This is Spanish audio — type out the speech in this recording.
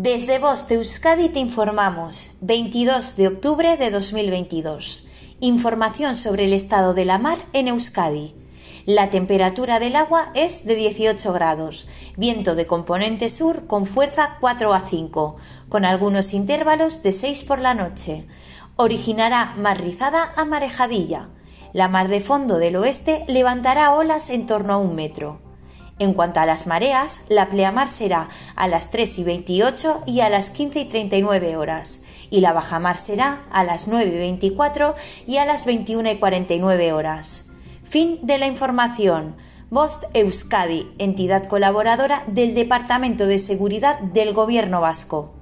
Desde Voz de Euskadi te informamos. 22 de octubre de 2022. Información sobre el estado de la mar en Euskadi. La temperatura del agua es de 18 grados, viento de componente sur con fuerza 4 a 5, con algunos intervalos de 6 por la noche. Originará mar rizada a marejadilla. La mar de fondo del oeste levantará olas en torno a un metro. En cuanto a las mareas, la pleamar será a las 3 y 28 y a las 15 y 39 horas, y la bajamar será a las 9 y 24 y a las 21 y 49 horas. Fin de la información. Bost Euskadi, entidad colaboradora del Departamento de Seguridad del Gobierno Vasco.